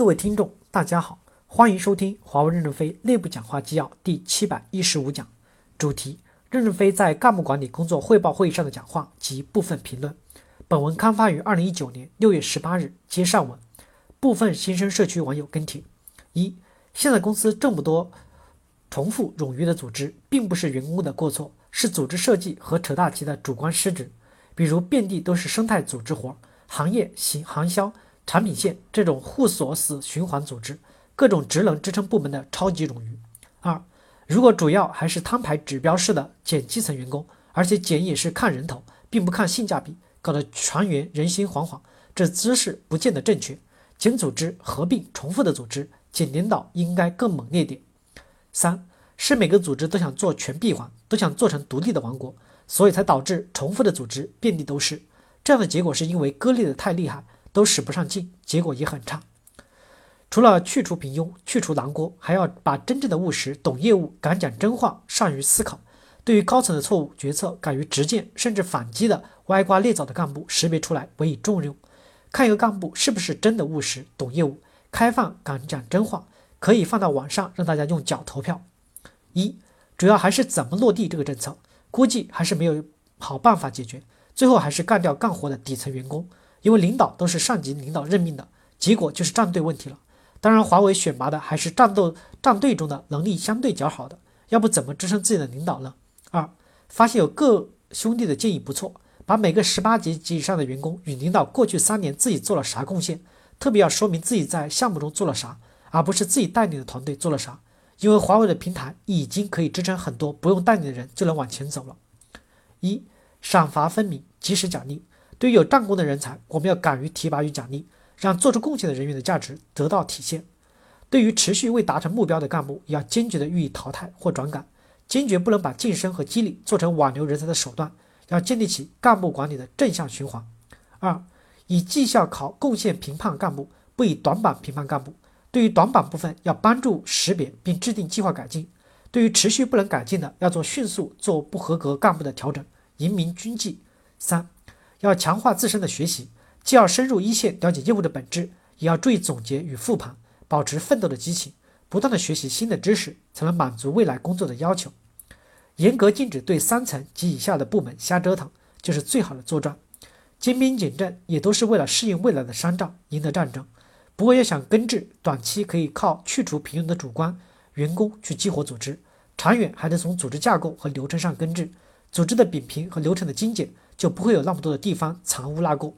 各位听众，大家好，欢迎收听华为任正非内部讲话纪要第七百一十五讲，主题：任正非在干部管理工作汇报会议上的讲话及部分评论。本文刊发于二零一九年六月十八日，接上文。部分新生社区网友跟帖：一、现在公司这么多重复冗余的组织，并不是员工的过错，是组织设计和扯大旗的主观失职。比如遍地都是生态组织活，行业行行销。产品线这种互锁死循环组织，各种职能支撑部门的超级冗余。二，如果主要还是摊牌指标式的减基层员工，而且减也是看人头，并不看性价比，搞得全员人心惶惶，这姿势不见得正确。减组织、合并、重复的组织，减领导应该更猛烈点。三，是每个组织都想做全闭环，都想做成独立的王国，所以才导致重复的组织遍地都是。这样的结果是因为割裂的太厉害。都使不上劲，结果也很差。除了去除平庸、去除狼锅，还要把真正的务实、懂业务、敢讲真话、善于思考，对于高层的错误决策敢于直谏甚至反击的歪瓜裂枣的干部识别出来，委以重用。看一个干部是不是真的务实、懂业务、开放、敢讲真话，可以放到网上让大家用脚投票。一，主要还是怎么落地这个政策，估计还是没有好办法解决，最后还是干掉干活的底层员工。因为领导都是上级领导任命的，结果就是站队问题了。当然，华为选拔的还是战斗战队中的能力相对较好的，要不怎么支撑自己的领导呢？二，发现有各兄弟的建议不错，把每个十八级及以上的员工与领导过去三年自己做了啥贡献，特别要说明自己在项目中做了啥，而不是自己带领的团队做了啥。因为华为的平台已经可以支撑很多不用带领的人就能往前走了。一，赏罚分明，及时奖励。对于有战功的人才，我们要敢于提拔与奖励，让做出贡献的人员的价值得到体现。对于持续未达成目标的干部，要坚决的予以淘汰或转岗，坚决不能把晋升和激励做成挽留人才的手段，要建立起干部管理的正向循环。二，以绩效考贡献评判干部，不以短板评判干部。对于短板部分，要帮助识别并制定计划改进；对于持续不能改进的，要做迅速做不合格干部的调整，严明军纪。三。要强化自身的学习，既要深入一线了解业务的本质，也要注意总结与复盘，保持奋斗的激情，不断的学习新的知识，才能满足未来工作的要求。严格禁止对三层及以下的部门瞎折腾，就是最好的作战。精兵简政也都是为了适应未来的商战，赢得战争。不过要想根治，短期可以靠去除平庸的主观员工去激活组织，长远还得从组织架构和流程上根治，组织的扁平和流程的精简。就不会有那么多的地方藏污纳垢。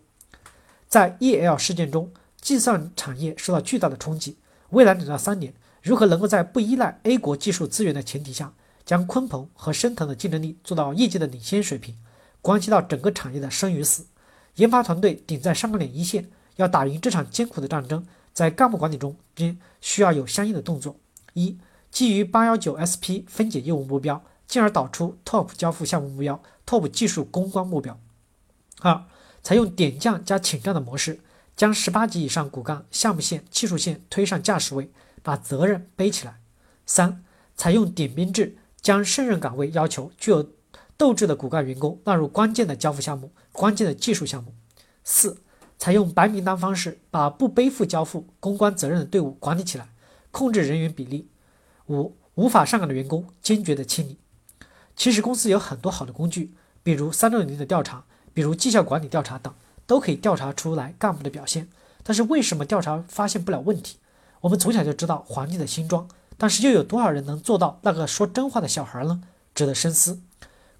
在 EL 事件中，计算产业受到巨大的冲击。未来两到三年，如何能够在不依赖 A 国技术资源的前提下，将鲲鹏和升腾的竞争力做到业界的领先水平，关系到整个产业的生与死。研发团队顶在上岗岭一线，要打赢这场艰苦的战争，在干部管理中边需要有相应的动作：一、基于八幺九 SP 分解业务目标。进而导出 TOP 交付项目目标、TOP 技术攻关目标。二、采用点将加请战的模式，将十八级以上骨干、项目线、技术线推上驾驶位，把责任背起来。三、采用点兵制，将胜任岗位要求具有斗志的骨干员工纳入关键的交付项目、关键的技术项目。四、采用白名单方式，把不背负交付攻关责任的队伍管理起来，控制人员比例。五、无法上岗的员工坚决的清理。其实公司有很多好的工具，比如三六零的调查，比如绩效管理调查等，都可以调查出来干部的表现。但是为什么调查发现不了问题？我们从小就知道皇帝的新装，但是又有多少人能做到那个说真话的小孩呢？值得深思。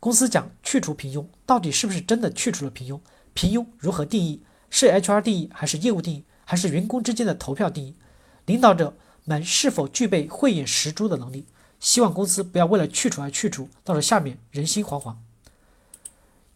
公司讲去除平庸，到底是不是真的去除了平庸？平庸如何定义？是 HR 定义，还是业务定义，还是员工之间的投票定义？领导者们是否具备慧眼识珠的能力？希望公司不要为了去除而去除，到了下面人心惶惶。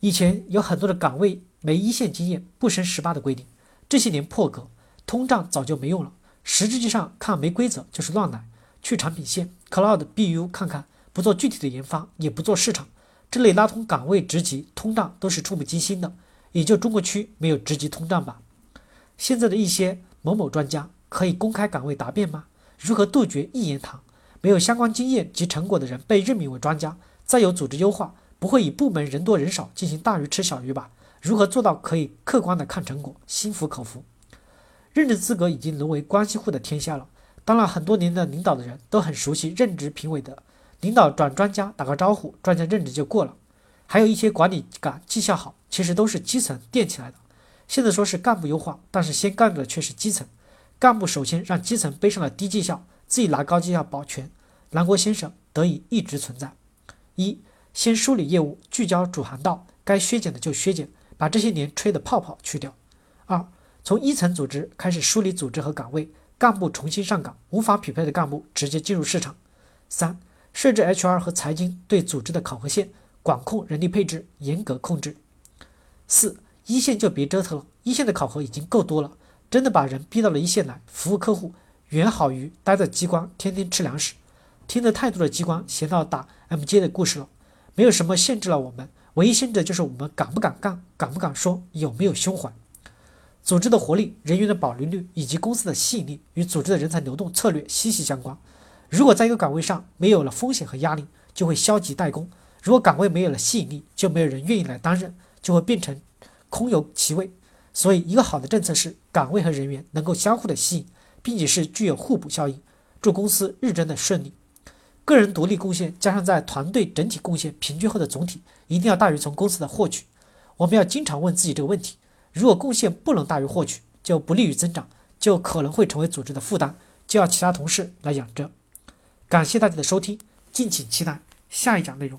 以前有很多的岗位没一线经验不升十八的规定，这些年破格通胀早就没用了。实质上看没规则就是乱来。去产品线，Cloud BU 看看，不做具体的研发，也不做市场，这类拉通岗位职级通胀都是触目惊心的。也就中国区没有职级通胀吧。现在的一些某某专家可以公开岗位答辩吗？如何杜绝一言堂？没有相关经验及成果的人被任命为专家，再有组织优化，不会以部门人多人少进行大鱼吃小鱼吧？如何做到可以客观的看成果，心服口服？任职资格已经沦为关系户的天下了。当了很多年的领导的人都很熟悉任职评委的，领导转专家打个招呼，专家任职就过了。还有一些管理岗绩效好，其实都是基层垫起来的。现在说是干部优化，但是先干的却是基层。干部首先让基层背上了低绩效，自己拿高绩效保全，南国先生得以一直存在。一，先梳理业务，聚焦主航道，该削减的就削减，把这些年吹的泡泡去掉。二，从一层组织开始梳理组织和岗位，干部重新上岗，无法匹配的干部直接进入市场。三，设置 HR 和财经对组织的考核线，管控人力配置，严格控制。四，一线就别折腾了，一线的考核已经够多了。真的把人逼到了一线来服务客户，远好于待在机关天天吃粮食。听得太多的机关闲到打 MJ 的故事了。没有什么限制了我们，唯一限制的就是我们敢不敢干，敢不敢说，有没有胸怀。组织的活力、人员的保留率以及公司的吸引力，与组织的人才流动策略息息相关。如果在一个岗位上没有了风险和压力，就会消极怠工；如果岗位没有了吸引力，就没有人愿意来担任，就会变成空有其位。所以，一个好的政策是岗位和人员能够相互的吸引，并且是具有互补效应，祝公司日臻的顺利。个人独立贡献加上在团队整体贡献平均后的总体，一定要大于从公司的获取。我们要经常问自己这个问题：如果贡献不能大于获取，就不利于增长，就可能会成为组织的负担，就要其他同事来养着。感谢大家的收听，敬请期待下一讲内容。